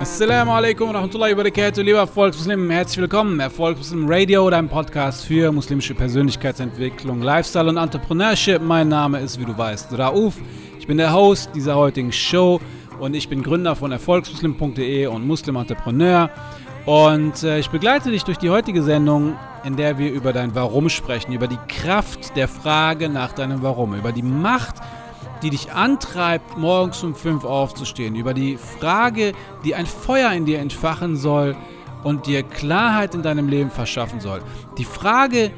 Assalamu alaikum wa rahmatullahi wa barakatuh, lieber Erfolgsmuslim, herzlich willkommen. Erfolgsmuslim Radio, dein Podcast für muslimische Persönlichkeitsentwicklung, Lifestyle und Entrepreneurship. Mein Name ist, wie du weißt, Rauf. Ich bin der Host dieser heutigen Show und ich bin Gründer von erfolgsmuslim.de und Muslim Entrepreneur. Und äh, ich begleite dich durch die heutige Sendung, in der wir über dein Warum sprechen, über die Kraft der Frage nach deinem Warum, über die Macht, die dich antreibt, morgens um fünf aufzustehen, über die Frage, die ein Feuer in dir entfachen soll und dir Klarheit in deinem Leben verschaffen soll. Die Frage, die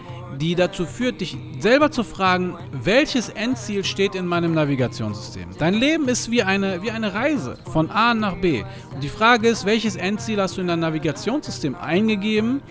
dazu führt, dich selber zu fragen, welches Endziel steht in meinem Navigationssystem. Dein Leben ist wie eine, wie eine Reise von A nach B. Und die Frage ist, welches Endziel hast du in dein Navigationssystem eingegeben?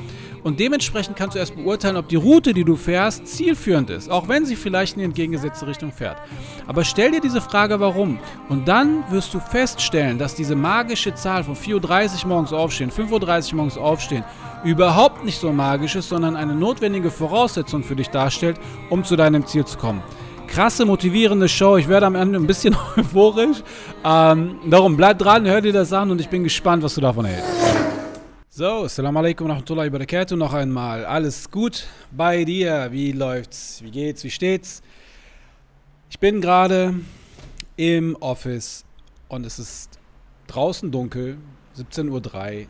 Und dementsprechend kannst du erst beurteilen, ob die Route, die du fährst, zielführend ist, auch wenn sie vielleicht in die entgegengesetzte Richtung fährt. Aber stell dir diese Frage, warum. Und dann wirst du feststellen, dass diese magische Zahl von 4.30 Uhr morgens aufstehen, 5.30 Uhr morgens aufstehen, überhaupt nicht so magisch ist, sondern eine notwendige Voraussetzung für dich darstellt, um zu deinem Ziel zu kommen. Krasse, motivierende Show. Ich werde am Ende ein bisschen euphorisch. Ähm, darum bleib dran, hör dir das an und ich bin gespannt, was du davon hältst. So, Assalamu alaikum wa rahmatullahi wa barakatuh. Noch einmal. Alles gut bei dir? Wie läuft's? Wie geht's? Wie steht's? Ich bin gerade im Office und es ist draußen dunkel, 17.03 Uhr.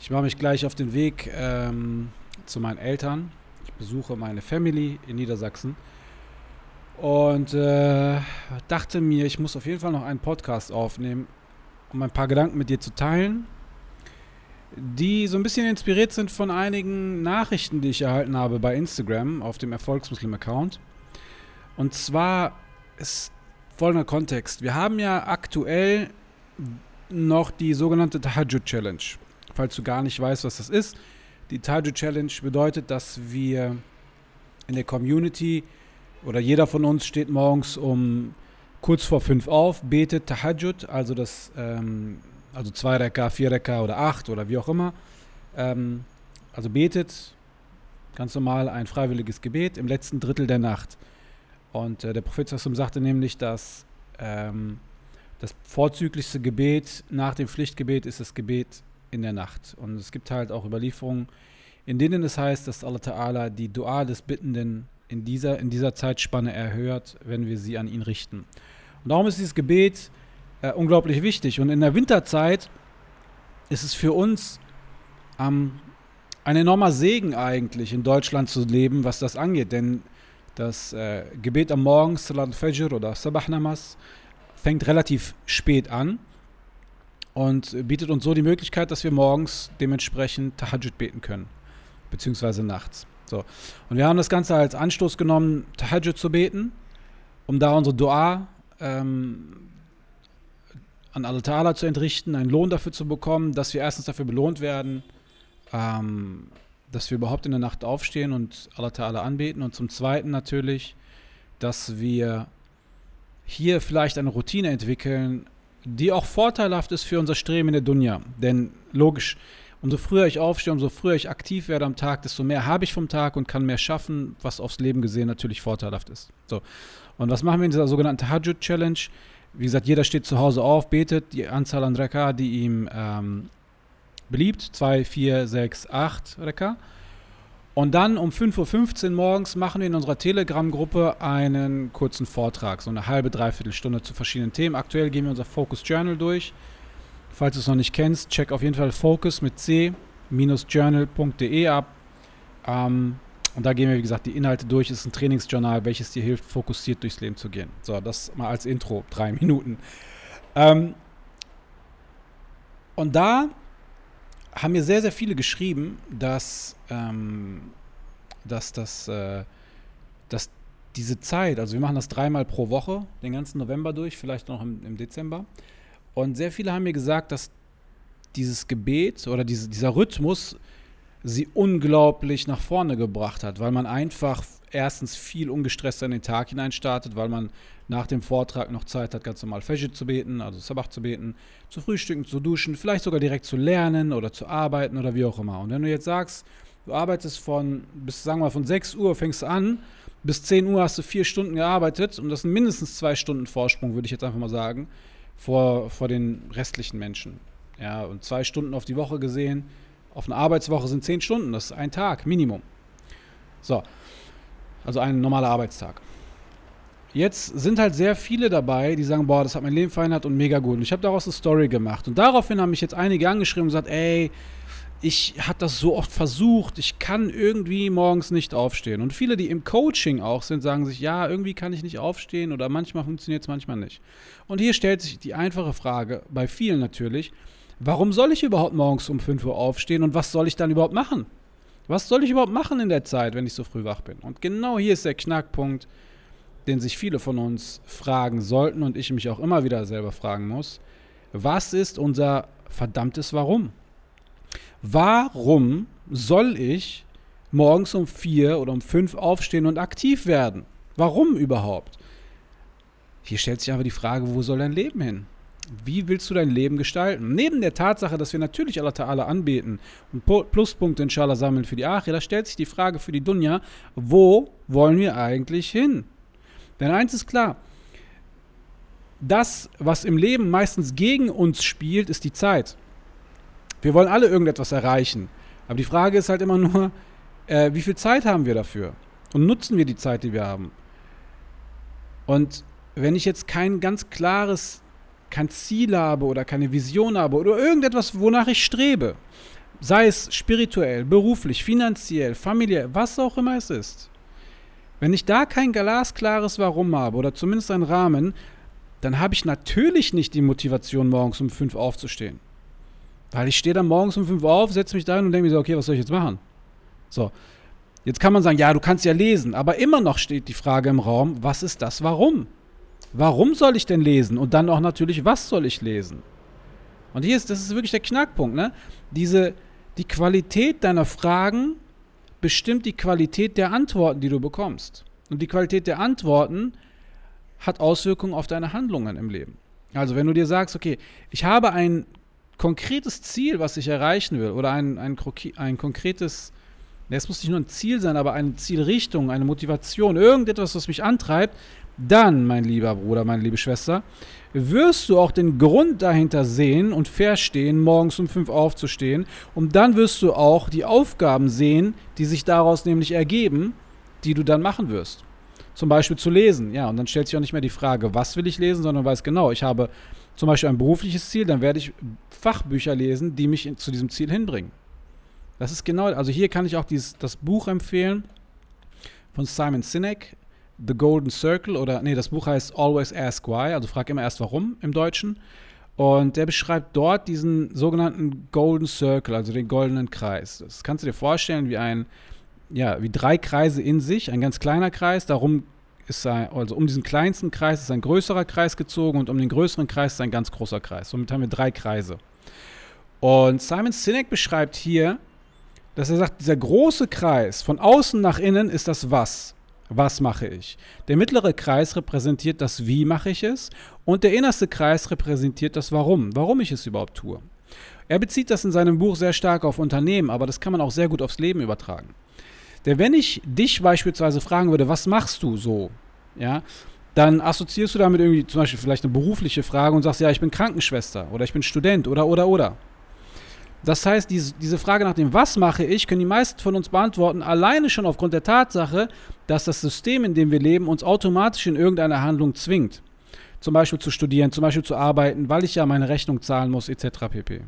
Ich mache mich gleich auf den Weg ähm, zu meinen Eltern. Ich besuche meine Family in Niedersachsen. Und äh, dachte mir, ich muss auf jeden Fall noch einen Podcast aufnehmen, um ein paar Gedanken mit dir zu teilen die so ein bisschen inspiriert sind von einigen Nachrichten, die ich erhalten habe bei Instagram auf dem Erfolgsmuslim-Account. Und zwar ist folgender Kontext. Wir haben ja aktuell noch die sogenannte Tahajjud Challenge. Falls du gar nicht weißt, was das ist. Die Tahajjud Challenge bedeutet, dass wir in der Community oder jeder von uns steht morgens um kurz vor fünf auf, betet Tahajjud, also das ähm, also zwei Rekka, vier Rekka oder acht oder wie auch immer. Ähm, also betet ganz normal ein freiwilliges Gebet im letzten Drittel der Nacht. Und äh, der Prophet sagte nämlich, dass ähm, das vorzüglichste Gebet nach dem Pflichtgebet ist das Gebet in der Nacht. Und es gibt halt auch Überlieferungen, in denen es heißt, dass Allah Ta'ala die Dua des Bittenden in dieser, in dieser Zeitspanne erhört, wenn wir sie an ihn richten. Und darum ist dieses Gebet äh, unglaublich wichtig. Und in der Winterzeit ist es für uns ähm, ein enormer Segen eigentlich, in Deutschland zu leben, was das angeht. Denn das äh, Gebet am Morgen, Salat Fajr oder Sabah Namas, fängt relativ spät an und bietet uns so die Möglichkeit, dass wir morgens dementsprechend Tahajjud beten können, beziehungsweise nachts. So. Und wir haben das Ganze als Anstoß genommen, Tahajjud zu beten, um da unsere Dua ähm, an Allah Ta'ala zu entrichten, einen Lohn dafür zu bekommen, dass wir erstens dafür belohnt werden, ähm, dass wir überhaupt in der Nacht aufstehen und Allah Ta'ala anbeten und zum Zweiten natürlich, dass wir hier vielleicht eine Routine entwickeln, die auch vorteilhaft ist für unser Streben in der Dunya. Denn logisch, umso früher ich aufstehe, umso früher ich aktiv werde am Tag, desto mehr habe ich vom Tag und kann mehr schaffen, was aufs Leben gesehen natürlich vorteilhaft ist. So. Und was machen wir in dieser sogenannten Tahajjud Challenge? Wie gesagt, jeder steht zu Hause auf, betet die Anzahl an Reka, die ihm ähm, beliebt. 2, 4, 6, 8 Reka. Und dann um 5.15 Uhr morgens machen wir in unserer Telegram-Gruppe einen kurzen Vortrag, so eine halbe, dreiviertel Stunde zu verschiedenen Themen. Aktuell gehen wir unser Focus Journal durch. Falls du es noch nicht kennst, check auf jeden Fall Focus mit c-journal.de ab. Ähm, und da gehen wir, wie gesagt, die Inhalte durch. Es ist ein Trainingsjournal, welches dir hilft, fokussiert durchs Leben zu gehen. So, das mal als Intro, drei Minuten. Ähm, und da haben mir sehr, sehr viele geschrieben, dass, ähm, dass, dass, äh, dass diese Zeit, also wir machen das dreimal pro Woche, den ganzen November durch, vielleicht noch im, im Dezember. Und sehr viele haben mir gesagt, dass dieses Gebet oder diese, dieser Rhythmus sie unglaublich nach vorne gebracht hat, weil man einfach erstens viel ungestresster in den Tag hinein startet, weil man nach dem Vortrag noch Zeit hat, ganz normal Fajr zu beten, also Sabach zu beten, zu frühstücken, zu duschen, vielleicht sogar direkt zu lernen oder zu arbeiten oder wie auch immer. Und wenn du jetzt sagst, du arbeitest von, bis sagen wir mal von 6 Uhr fängst du an bis 10 Uhr hast du vier Stunden gearbeitet und das sind mindestens zwei Stunden Vorsprung, würde ich jetzt einfach mal sagen, vor, vor den restlichen Menschen. Ja, und zwei Stunden auf die Woche gesehen, auf eine Arbeitswoche sind zehn Stunden, das ist ein Tag, Minimum. So, also ein normaler Arbeitstag. Jetzt sind halt sehr viele dabei, die sagen, boah, das hat mein Leben verändert und mega gut. Und ich habe daraus eine Story gemacht. Und daraufhin haben mich jetzt einige angeschrieben und gesagt, ey, ich habe das so oft versucht, ich kann irgendwie morgens nicht aufstehen. Und viele, die im Coaching auch sind, sagen sich, ja, irgendwie kann ich nicht aufstehen oder manchmal funktioniert es, manchmal nicht. Und hier stellt sich die einfache Frage, bei vielen natürlich, warum soll ich überhaupt morgens um 5 Uhr aufstehen und was soll ich dann überhaupt machen? Was soll ich überhaupt machen in der Zeit, wenn ich so früh wach bin? Und genau hier ist der Knackpunkt, den sich viele von uns fragen sollten und ich mich auch immer wieder selber fragen muss. Was ist unser verdammtes Warum? Warum soll ich morgens um vier oder um fünf aufstehen und aktiv werden? Warum überhaupt? Hier stellt sich aber die Frage, wo soll dein Leben hin? Wie willst du dein Leben gestalten? Neben der Tatsache, dass wir natürlich Allah Ta'ala anbeten und Pluspunkte inshallah sammeln für die da stellt sich die Frage für die Dunja, wo wollen wir eigentlich hin? Denn eins ist klar, das, was im Leben meistens gegen uns spielt, ist die Zeit. Wir wollen alle irgendetwas erreichen. Aber die Frage ist halt immer nur, äh, wie viel Zeit haben wir dafür? Und nutzen wir die Zeit, die wir haben? Und wenn ich jetzt kein ganz klares, kein Ziel habe oder keine Vision habe oder irgendetwas, wonach ich strebe, sei es spirituell, beruflich, finanziell, familiär, was auch immer es ist, wenn ich da kein glasklares Warum habe oder zumindest einen Rahmen, dann habe ich natürlich nicht die Motivation, morgens um fünf aufzustehen. Weil ich stehe dann morgens um 5 Uhr auf, setze mich da hin und denke mir so, okay, was soll ich jetzt machen? So. Jetzt kann man sagen, ja, du kannst ja lesen, aber immer noch steht die Frage im Raum, was ist das Warum? Warum soll ich denn lesen? Und dann auch natürlich, was soll ich lesen? Und hier ist, das ist wirklich der Knackpunkt, ne? Diese, die Qualität deiner Fragen bestimmt die Qualität der Antworten, die du bekommst. Und die Qualität der Antworten hat Auswirkungen auf deine Handlungen im Leben. Also wenn du dir sagst, okay, ich habe ein konkretes Ziel, was ich erreichen will, oder ein, ein, ein konkretes, es muss nicht nur ein Ziel sein, aber eine Zielrichtung, eine Motivation, irgendetwas, was mich antreibt, dann, mein lieber Bruder, meine liebe Schwester, wirst du auch den Grund dahinter sehen und verstehen, morgens um fünf aufzustehen. Und dann wirst du auch die Aufgaben sehen, die sich daraus nämlich ergeben, die du dann machen wirst. Zum Beispiel zu lesen. Ja, und dann stellt sich auch nicht mehr die Frage, was will ich lesen, sondern weiß genau, ich habe zum Beispiel ein berufliches Ziel, dann werde ich Fachbücher lesen, die mich zu diesem Ziel hinbringen. Das ist genau, also hier kann ich auch dieses, das Buch empfehlen von Simon Sinek, The Golden Circle, oder nee, das Buch heißt Always Ask Why, also frag immer erst warum im Deutschen. Und der beschreibt dort diesen sogenannten Golden Circle, also den goldenen Kreis. Das kannst du dir vorstellen wie ein, ja, wie drei Kreise in sich, ein ganz kleiner Kreis, darum ist ein, also um diesen kleinsten Kreis ist ein größerer Kreis gezogen und um den größeren Kreis ist ein ganz großer Kreis. Somit haben wir drei Kreise. Und Simon Sinek beschreibt hier, dass er sagt, dieser große Kreis von außen nach innen ist das Was. Was mache ich? Der mittlere Kreis repräsentiert das Wie mache ich es und der innerste Kreis repräsentiert das Warum, warum ich es überhaupt tue. Er bezieht das in seinem Buch sehr stark auf Unternehmen, aber das kann man auch sehr gut aufs Leben übertragen. Denn wenn ich dich beispielsweise fragen würde, was machst du so, ja, dann assoziierst du damit irgendwie zum Beispiel vielleicht eine berufliche Frage und sagst, ja, ich bin Krankenschwester oder ich bin Student oder oder oder. Das heißt, diese, Frage nach dem, was mache ich, können die meisten von uns beantworten, alleine schon aufgrund der Tatsache, dass das System, in dem wir leben, uns automatisch in irgendeine Handlung zwingt. Zum Beispiel zu studieren, zum Beispiel zu arbeiten, weil ich ja meine Rechnung zahlen muss, etc. pp.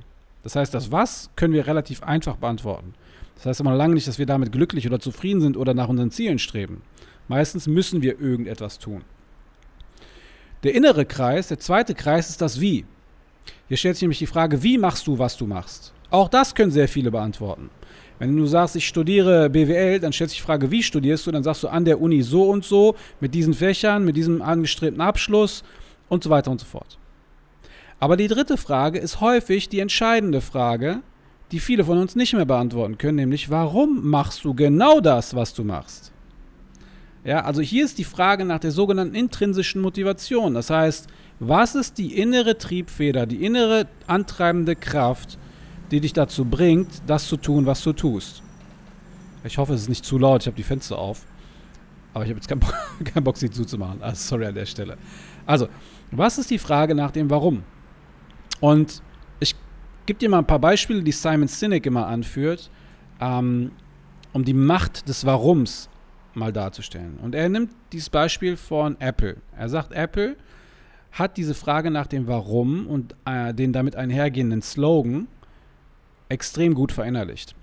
Das heißt, das Was können wir relativ einfach beantworten. Das heißt aber lange nicht, dass wir damit glücklich oder zufrieden sind oder nach unseren Zielen streben. Meistens müssen wir irgendetwas tun. Der innere Kreis, der zweite Kreis ist das Wie. Hier stellt sich nämlich die Frage, wie machst du, was du machst? Auch das können sehr viele beantworten. Wenn du sagst, ich studiere BWL, dann stellt sich die Frage, wie studierst du? Dann sagst du an der Uni so und so, mit diesen Fächern, mit diesem angestrebten Abschluss und so weiter und so fort. Aber die dritte Frage ist häufig die entscheidende Frage, die viele von uns nicht mehr beantworten können, nämlich warum machst du genau das, was du machst? Ja, also hier ist die Frage nach der sogenannten intrinsischen Motivation. Das heißt, was ist die innere Triebfeder, die innere antreibende Kraft, die dich dazu bringt, das zu tun, was du tust? Ich hoffe, es ist nicht zu laut, ich habe die Fenster auf. Aber ich habe jetzt keinen Bock, keinen Bock, sie zuzumachen. Also sorry an der Stelle. Also, was ist die Frage nach dem Warum? Und ich gebe dir mal ein paar Beispiele, die Simon Sinek immer anführt, ähm, um die Macht des Warums mal darzustellen. Und er nimmt dieses Beispiel von Apple. Er sagt, Apple hat diese Frage nach dem Warum und äh, den damit einhergehenden Slogan extrem gut verinnerlicht.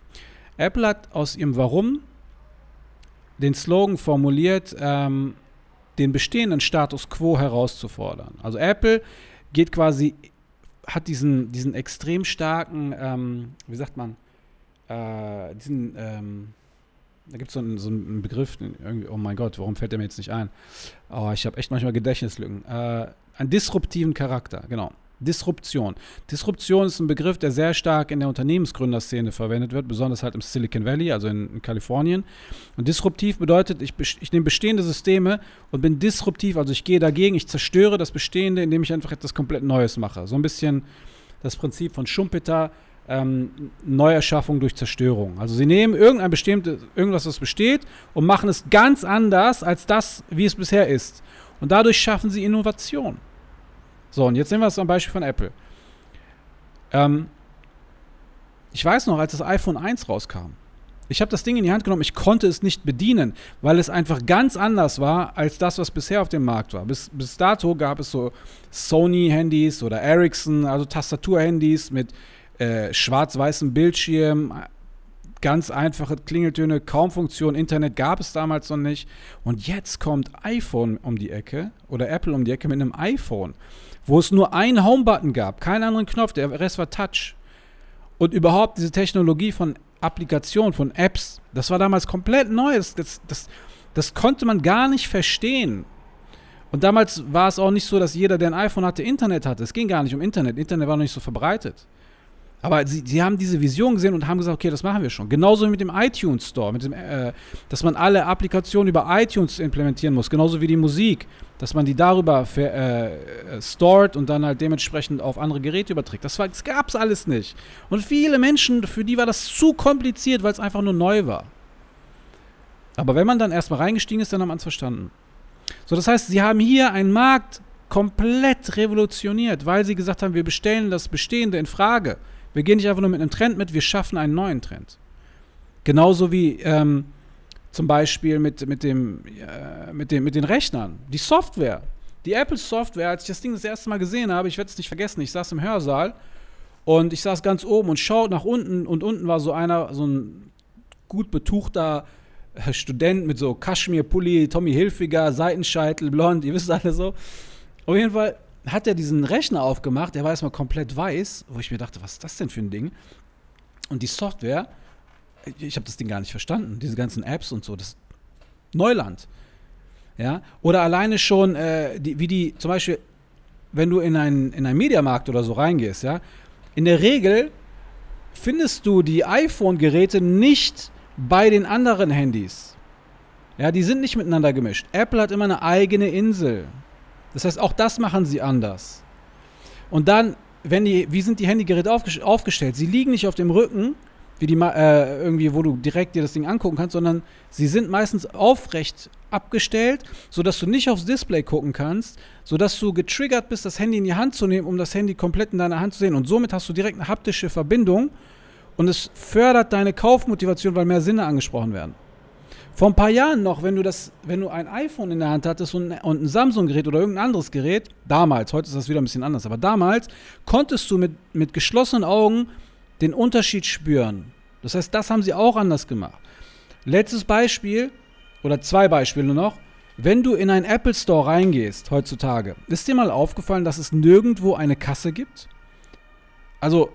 Apple hat aus ihrem Warum den Slogan formuliert, ähm, den bestehenden Status quo herauszufordern. Also Apple geht quasi, hat diesen, diesen extrem starken, ähm, wie sagt man, äh, diesen, ähm, da gibt so es so einen Begriff, oh mein Gott, warum fällt der mir jetzt nicht ein? Oh, ich habe echt manchmal Gedächtnislücken. Äh, einen disruptiven Charakter, genau. Disruption. Disruption ist ein Begriff, der sehr stark in der Unternehmensgründerszene verwendet wird, besonders halt im Silicon Valley, also in, in Kalifornien. Und disruptiv bedeutet, ich, ich nehme bestehende Systeme und bin disruptiv, also ich gehe dagegen, ich zerstöre das Bestehende, indem ich einfach etwas komplett Neues mache. So ein bisschen das Prinzip von Schumpeter, ähm, Neuerschaffung durch Zerstörung. Also sie nehmen irgendein bestimmtes, irgendwas, was besteht, und machen es ganz anders als das, wie es bisher ist. Und dadurch schaffen sie Innovation. So, und jetzt nehmen wir es am Beispiel von Apple. Ähm, ich weiß noch, als das iPhone 1 rauskam, ich habe das Ding in die Hand genommen, ich konnte es nicht bedienen, weil es einfach ganz anders war als das, was bisher auf dem Markt war. Bis, bis dato gab es so Sony-Handys oder Ericsson, also Tastatur-Handys mit äh, schwarz-weißem Bildschirm, ganz einfache Klingeltöne, kaum Funktion, Internet gab es damals noch nicht. Und jetzt kommt iPhone um die Ecke oder Apple um die Ecke mit einem iPhone wo es nur einen Home-Button gab, keinen anderen Knopf, der Rest war Touch. Und überhaupt diese Technologie von Applikationen, von Apps, das war damals komplett neu. Das, das, das, das konnte man gar nicht verstehen. Und damals war es auch nicht so, dass jeder, der ein iPhone hatte, Internet hatte. Es ging gar nicht um Internet. Internet war noch nicht so verbreitet. Aber sie, sie haben diese Vision gesehen und haben gesagt, okay, das machen wir schon. Genauso wie mit dem iTunes Store, mit dem, äh, dass man alle Applikationen über iTunes implementieren muss, genauso wie die Musik, dass man die darüber für, äh, stored und dann halt dementsprechend auf andere Geräte überträgt. Das, das gab es alles nicht. Und viele Menschen, für die war das zu kompliziert, weil es einfach nur neu war. Aber wenn man dann erstmal reingestiegen ist, dann haben man es verstanden. So, das heißt, sie haben hier einen Markt komplett revolutioniert, weil sie gesagt haben, wir bestellen das Bestehende in Frage. Wir gehen nicht einfach nur mit einem Trend mit, wir schaffen einen neuen Trend. Genauso wie ähm, zum Beispiel mit, mit, dem, äh, mit, dem, mit den Rechnern. Die Software. Die Apple Software, als ich das Ding das erste Mal gesehen habe, ich werde es nicht vergessen, ich saß im Hörsaal und ich saß ganz oben und schaute nach unten und unten war so einer, so ein gut betuchter äh, Student mit so Kaschmir-Pulli, Tommy Hilfiger, Seitenscheitel, blond, ihr wisst alle so. Auf jeden Fall hat er diesen Rechner aufgemacht, der war erstmal komplett weiß, wo ich mir dachte, was ist das denn für ein Ding? Und die Software, ich habe das Ding gar nicht verstanden, diese ganzen Apps und so, das Neuland. Ja? Oder alleine schon, äh, die, wie die, zum Beispiel, wenn du in einen, in einen Mediamarkt oder so reingehst, ja, in der Regel findest du die iPhone-Geräte nicht bei den anderen Handys. Ja, die sind nicht miteinander gemischt. Apple hat immer eine eigene Insel. Das heißt, auch das machen sie anders. Und dann, wenn die, wie sind die Handygeräte aufgestellt? Sie liegen nicht auf dem Rücken, wie die äh, irgendwie, wo du direkt dir das Ding angucken kannst, sondern sie sind meistens aufrecht abgestellt, sodass du nicht aufs Display gucken kannst, sodass du getriggert bist, das Handy in die Hand zu nehmen, um das Handy komplett in deiner Hand zu sehen. Und somit hast du direkt eine haptische Verbindung und es fördert deine Kaufmotivation, weil mehr Sinne angesprochen werden. Vor ein paar Jahren noch, wenn du das, wenn du ein iPhone in der Hand hattest und, und ein Samsung-Gerät oder irgendein anderes Gerät, damals, heute ist das wieder ein bisschen anders, aber damals konntest du mit, mit geschlossenen Augen den Unterschied spüren. Das heißt, das haben sie auch anders gemacht. Letztes Beispiel, oder zwei Beispiele noch. Wenn du in einen Apple Store reingehst heutzutage, ist dir mal aufgefallen, dass es nirgendwo eine Kasse gibt? Also,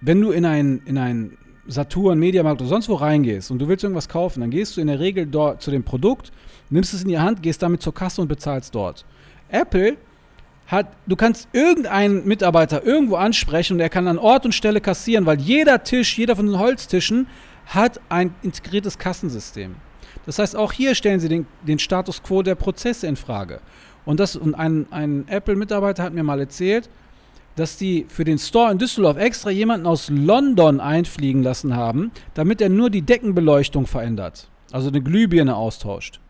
wenn du in ein, in ein Saturn, Mediamarkt oder sonst wo reingehst und du willst irgendwas kaufen, dann gehst du in der Regel dort zu dem Produkt, nimmst es in die Hand, gehst damit zur Kasse und bezahlst dort. Apple hat, du kannst irgendeinen Mitarbeiter irgendwo ansprechen und er kann an Ort und Stelle kassieren, weil jeder Tisch, jeder von den Holztischen hat ein integriertes Kassensystem. Das heißt, auch hier stellen sie den, den Status quo der Prozesse in Frage. Und, das, und ein, ein Apple-Mitarbeiter hat mir mal erzählt, dass die für den Store in Düsseldorf extra jemanden aus London einfliegen lassen haben, damit er nur die Deckenbeleuchtung verändert. Also eine Glühbirne austauscht.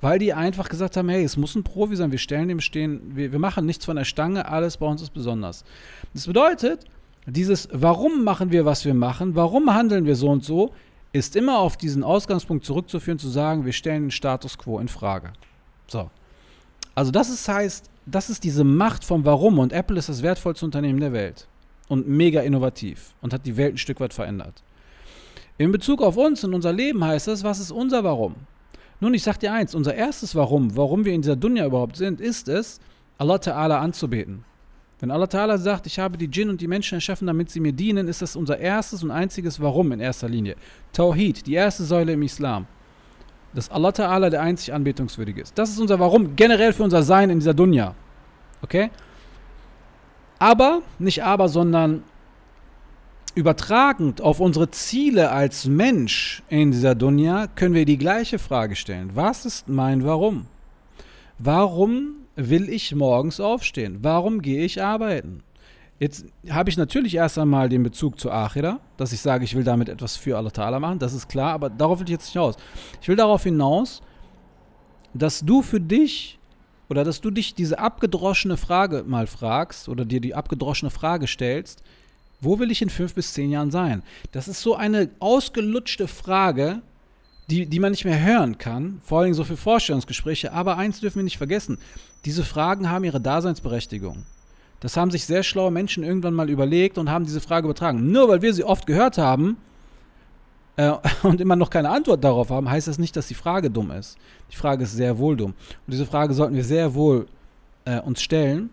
weil die einfach gesagt haben, hey, es muss ein Profi sein, wir stellen dem stehen, wir, wir machen nichts von der Stange, alles bei uns ist besonders. Das bedeutet, dieses Warum machen wir, was wir machen, warum handeln wir so und so, ist immer auf diesen Ausgangspunkt zurückzuführen, zu sagen, wir stellen den Status quo in Frage. So. Also das ist, heißt, das ist diese Macht vom Warum und Apple ist das wertvollste Unternehmen der Welt und mega innovativ und hat die Welt ein Stück weit verändert. In Bezug auf uns und unser Leben heißt das, was ist unser Warum? Nun, ich sag dir eins, unser erstes Warum, warum wir in dieser Dunya überhaupt sind, ist es, Allah Ta'ala anzubeten. Wenn Allah Ta'ala sagt, ich habe die Djinn und die Menschen erschaffen, damit sie mir dienen, ist das unser erstes und einziges Warum in erster Linie. Tawhid, die erste Säule im Islam. Dass Allah Ta'ala der einzig Anbetungswürdige ist. Das ist unser Warum, generell für unser Sein in dieser Dunya. Okay? Aber, nicht aber, sondern übertragend auf unsere Ziele als Mensch in dieser Dunya können wir die gleiche Frage stellen. Was ist mein Warum? Warum will ich morgens aufstehen? Warum gehe ich arbeiten? Jetzt habe ich natürlich erst einmal den Bezug zu Achira, dass ich sage, ich will damit etwas für Allah Ta'ala machen, das ist klar, aber darauf will ich jetzt nicht hinaus. Ich will darauf hinaus, dass du für dich oder dass du dich diese abgedroschene Frage mal fragst oder dir die abgedroschene Frage stellst, wo will ich in fünf bis zehn Jahren sein? Das ist so eine ausgelutschte Frage, die, die man nicht mehr hören kann, vor allem so für Vorstellungsgespräche. Aber eins dürfen wir nicht vergessen: diese Fragen haben ihre Daseinsberechtigung. Das haben sich sehr schlaue Menschen irgendwann mal überlegt und haben diese Frage übertragen. Nur weil wir sie oft gehört haben äh, und immer noch keine Antwort darauf haben, heißt das nicht, dass die Frage dumm ist. Die Frage ist sehr wohl dumm. Und diese Frage sollten wir sehr wohl äh, uns stellen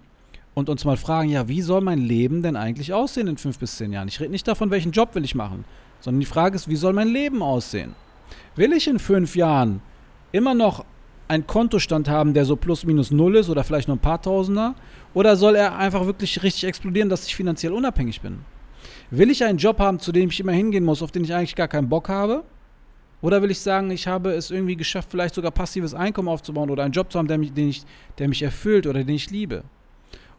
und uns mal fragen, ja, wie soll mein Leben denn eigentlich aussehen in fünf bis zehn Jahren? Ich rede nicht davon, welchen Job will ich machen, sondern die Frage ist, wie soll mein Leben aussehen? Will ich in fünf Jahren immer noch einen Kontostand haben, der so plus minus null ist oder vielleicht nur ein paar Tausender? Oder soll er einfach wirklich richtig explodieren, dass ich finanziell unabhängig bin? Will ich einen Job haben, zu dem ich immer hingehen muss, auf den ich eigentlich gar keinen Bock habe? Oder will ich sagen, ich habe es irgendwie geschafft, vielleicht sogar passives Einkommen aufzubauen oder einen Job zu haben, der mich, den ich, der mich erfüllt oder den ich liebe?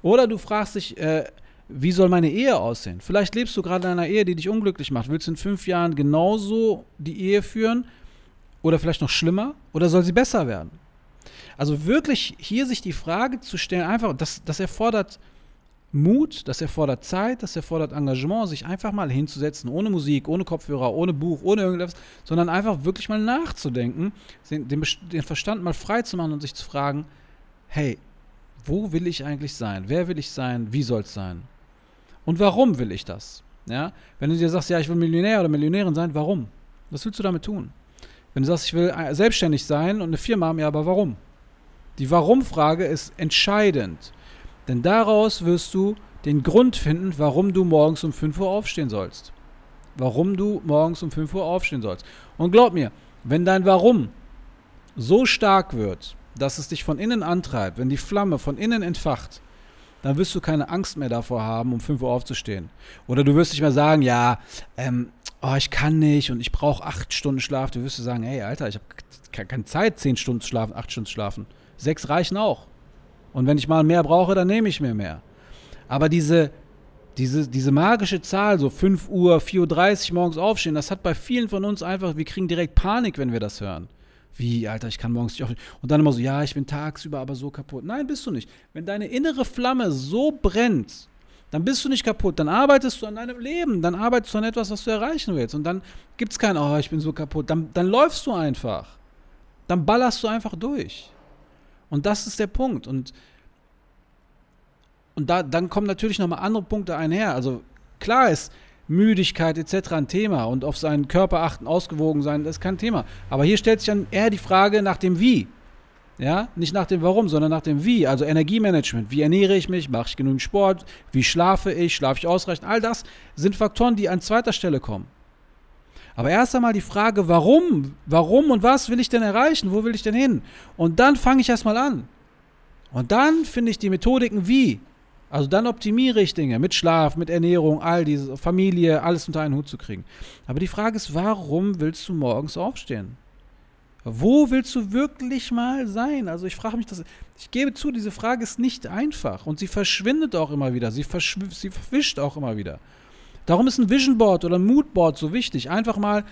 Oder du fragst dich, äh, wie soll meine Ehe aussehen? Vielleicht lebst du gerade in einer Ehe, die dich unglücklich macht. Willst du in fünf Jahren genauso die Ehe führen? Oder vielleicht noch schlimmer? Oder soll sie besser werden? Also wirklich hier sich die Frage zu stellen, einfach, das, das erfordert Mut, das erfordert Zeit, das erfordert Engagement, sich einfach mal hinzusetzen, ohne Musik, ohne Kopfhörer, ohne Buch, ohne irgendwas, sondern einfach wirklich mal nachzudenken, den, den Verstand mal frei zu machen und sich zu fragen, hey, wo will ich eigentlich sein? Wer will ich sein? Wie soll es sein? Und warum will ich das? Ja? Wenn du dir sagst, ja, ich will Millionär oder Millionärin sein, warum? Was willst du damit tun? Wenn du sagst, ich will selbstständig sein und eine Firma haben, ja, aber warum? Die Warum-Frage ist entscheidend. Denn daraus wirst du den Grund finden, warum du morgens um 5 Uhr aufstehen sollst. Warum du morgens um 5 Uhr aufstehen sollst. Und glaub mir, wenn dein Warum so stark wird, dass es dich von innen antreibt, wenn die Flamme von innen entfacht, dann wirst du keine Angst mehr davor haben, um 5 Uhr aufzustehen. Oder du wirst nicht mehr sagen, ja, ähm, oh, ich kann nicht und ich brauche 8 Stunden Schlaf. Du wirst sagen, hey, Alter, ich habe keine Zeit, 10 Stunden zu schlafen, 8 Stunden zu schlafen. 6 reichen auch. Und wenn ich mal mehr brauche, dann nehme ich mir mehr. Aber diese, diese, diese magische Zahl, so 5 Uhr, 4.30 Uhr morgens aufstehen, das hat bei vielen von uns einfach, wir kriegen direkt Panik, wenn wir das hören. Wie, Alter, ich kann morgens nicht aufstehen. Und dann immer so, ja, ich bin tagsüber aber so kaputt. Nein, bist du nicht. Wenn deine innere Flamme so brennt, dann bist du nicht kaputt. Dann arbeitest du an deinem Leben. Dann arbeitest du an etwas, was du erreichen willst. Und dann gibt es kein, oh, ich bin so kaputt. Dann, dann läufst du einfach. Dann ballerst du einfach durch. Und das ist der Punkt. Und, und da, dann kommen natürlich nochmal andere Punkte einher. Also klar ist, Müdigkeit etc. ein Thema und auf seinen Körper achten, ausgewogen sein, das ist kein Thema. Aber hier stellt sich dann eher die Frage nach dem Wie. Ja, nicht nach dem Warum, sondern nach dem Wie. Also Energiemanagement. Wie ernähre ich mich? Mache ich genügend Sport? Wie schlafe ich? Schlafe ich ausreichend? All das sind Faktoren, die an zweiter Stelle kommen. Aber erst einmal die Frage, warum? Warum und was will ich denn erreichen? Wo will ich denn hin? Und dann fange ich erstmal an. Und dann finde ich die Methodiken wie. Also dann optimiere ich Dinge mit Schlaf, mit Ernährung, all diese Familie, alles unter einen Hut zu kriegen. Aber die Frage ist, warum willst du morgens aufstehen? Wo willst du wirklich mal sein? Also ich frage mich das. Ich gebe zu, diese Frage ist nicht einfach und sie verschwindet auch immer wieder. Sie, sie verwischt auch immer wieder. Darum ist ein Vision Board oder ein Mood Board so wichtig. Einfach mal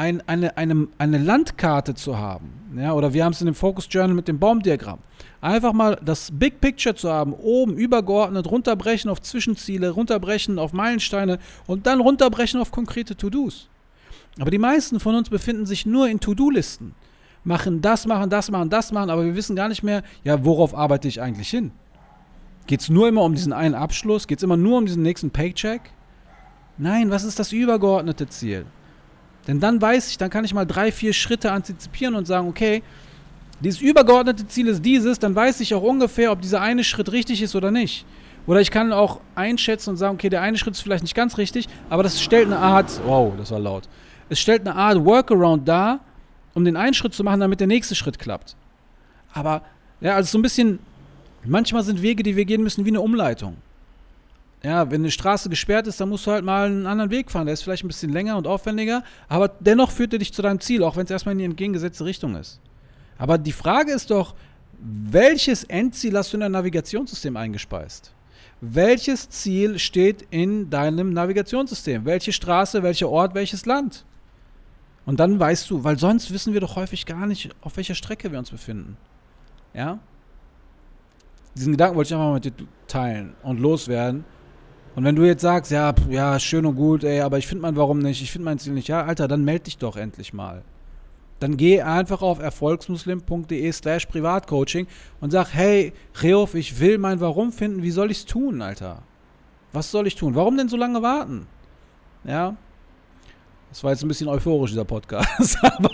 ein, eine, eine, eine Landkarte zu haben, ja, oder wir haben es in dem Focus Journal mit dem Baumdiagramm, einfach mal das Big Picture zu haben, oben übergeordnet, runterbrechen auf Zwischenziele, runterbrechen auf Meilensteine und dann runterbrechen auf konkrete To-Dos. Aber die meisten von uns befinden sich nur in To-Do-Listen. Machen das, machen das, machen das, machen, aber wir wissen gar nicht mehr, ja, worauf arbeite ich eigentlich hin? Geht es nur immer um diesen einen Abschluss? Geht es immer nur um diesen nächsten Paycheck? Nein, was ist das übergeordnete Ziel? Denn dann weiß ich, dann kann ich mal drei, vier Schritte antizipieren und sagen, okay, dieses übergeordnete Ziel ist dieses, dann weiß ich auch ungefähr, ob dieser eine Schritt richtig ist oder nicht. Oder ich kann auch einschätzen und sagen, okay, der eine Schritt ist vielleicht nicht ganz richtig, aber das stellt eine Art, wow, das war laut, es stellt eine Art Workaround dar, um den einen Schritt zu machen, damit der nächste Schritt klappt. Aber, ja, also so ein bisschen, manchmal sind Wege, die wir gehen müssen, wie eine Umleitung. Ja, wenn eine Straße gesperrt ist, dann musst du halt mal einen anderen Weg fahren. Der ist vielleicht ein bisschen länger und aufwendiger, aber dennoch führt er dich zu deinem Ziel, auch wenn es erstmal in die entgegengesetzte Richtung ist. Aber die Frage ist doch, welches Endziel hast du in dein Navigationssystem eingespeist? Welches Ziel steht in deinem Navigationssystem? Welche Straße, welcher Ort, welches Land? Und dann weißt du, weil sonst wissen wir doch häufig gar nicht, auf welcher Strecke wir uns befinden. Ja? Diesen Gedanken wollte ich einfach mal mit dir teilen und loswerden. Und wenn du jetzt sagst, ja, ja, schön und gut, ey, aber ich finde mein Warum nicht, ich finde mein Ziel nicht, ja, Alter, dann melde dich doch endlich mal. Dann geh einfach auf erfolgsmuslim.de slash Privatcoaching und sag, hey, Reof, ich will mein Warum finden, wie soll ich es tun, Alter? Was soll ich tun? Warum denn so lange warten? Ja, das war jetzt ein bisschen euphorisch, dieser Podcast. aber,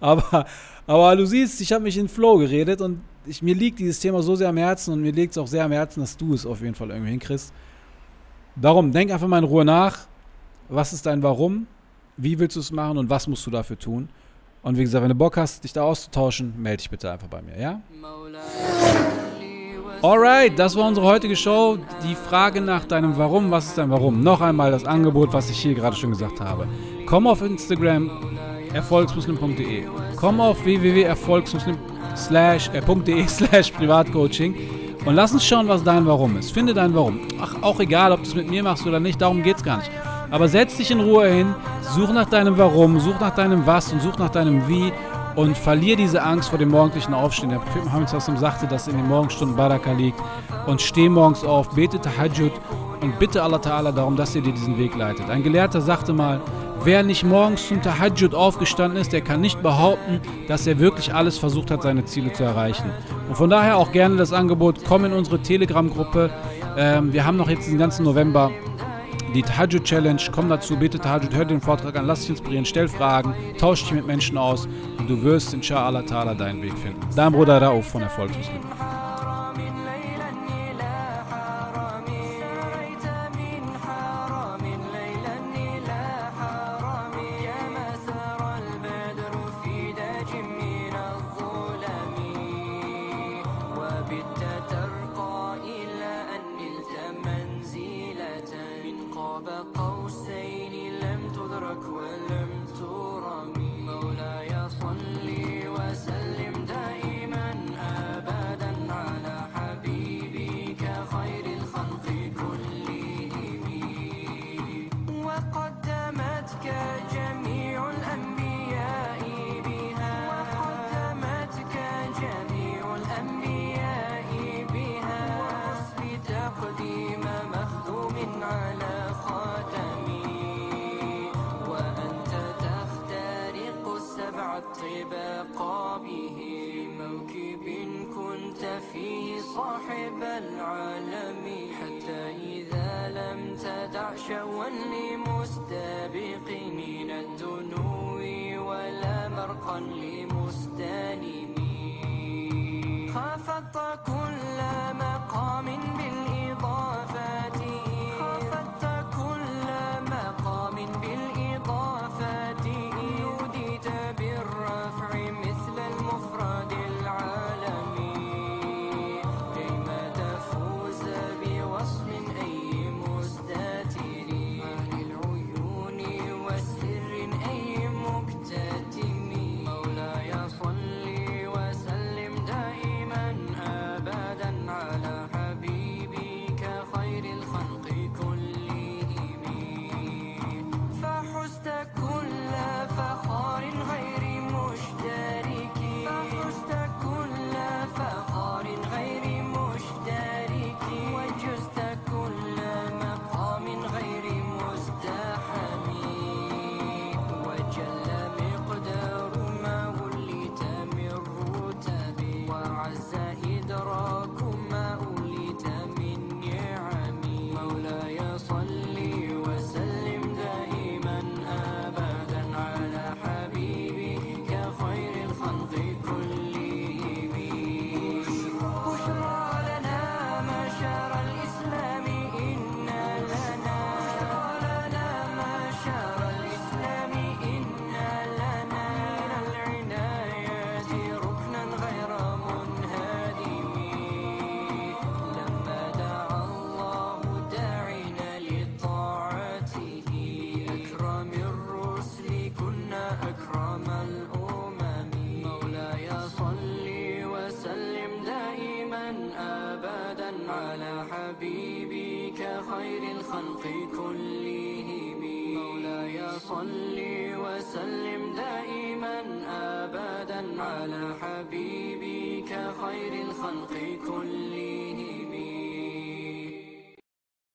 aber, aber, du siehst, ich habe mich in Flow geredet und ich, mir liegt dieses Thema so sehr am Herzen und mir liegt es auch sehr am Herzen, dass du es auf jeden Fall irgendwie hinkriegst. Darum, denk einfach mal in Ruhe nach. Was ist dein Warum? Wie willst du es machen und was musst du dafür tun? Und wie gesagt, wenn du Bock hast, dich da auszutauschen, melde dich bitte einfach bei mir, ja? Alright, das war unsere heutige Show. Die Frage nach deinem Warum, was ist dein Warum? Noch einmal das Angebot, was ich hier gerade schon gesagt habe. Komm auf Instagram erfolgsmuslim.de. Komm auf www.erfolgsmuslim.de slash Privatcoaching und lass uns schauen, was dein Warum ist. Finde dein Warum. Ach, auch egal, ob du es mit mir machst oder nicht, darum geht es gar nicht. Aber setz dich in Ruhe hin, such nach deinem Warum, such nach deinem Was und such nach deinem Wie und verlier diese Angst vor dem morgendlichen Aufstehen. Der Prophet Muhammad sagte, dass in den Morgenstunden Baraka liegt. Und steh morgens auf, bete Tahajjud und bitte Allah Ta'ala darum, dass er dir diesen Weg leitet. Ein Gelehrter sagte mal, wer nicht morgens zum Tahajjud aufgestanden ist, der kann nicht behaupten, dass er wirklich alles versucht hat, seine Ziele zu erreichen. Und von daher auch gerne das Angebot, komm in unsere Telegram-Gruppe. Ähm, wir haben noch jetzt den ganzen November die Tahajjud Challenge. Komm dazu, bitte Tahajjud, hör den Vortrag an, lass dich inspirieren, stell Fragen, tausch dich mit Menschen aus und du wirst inshallah deinen Weg finden. Dein Bruder Rauf von Erfolgsmuslim. لمستبق من الدنو ولا مرقا لمستنم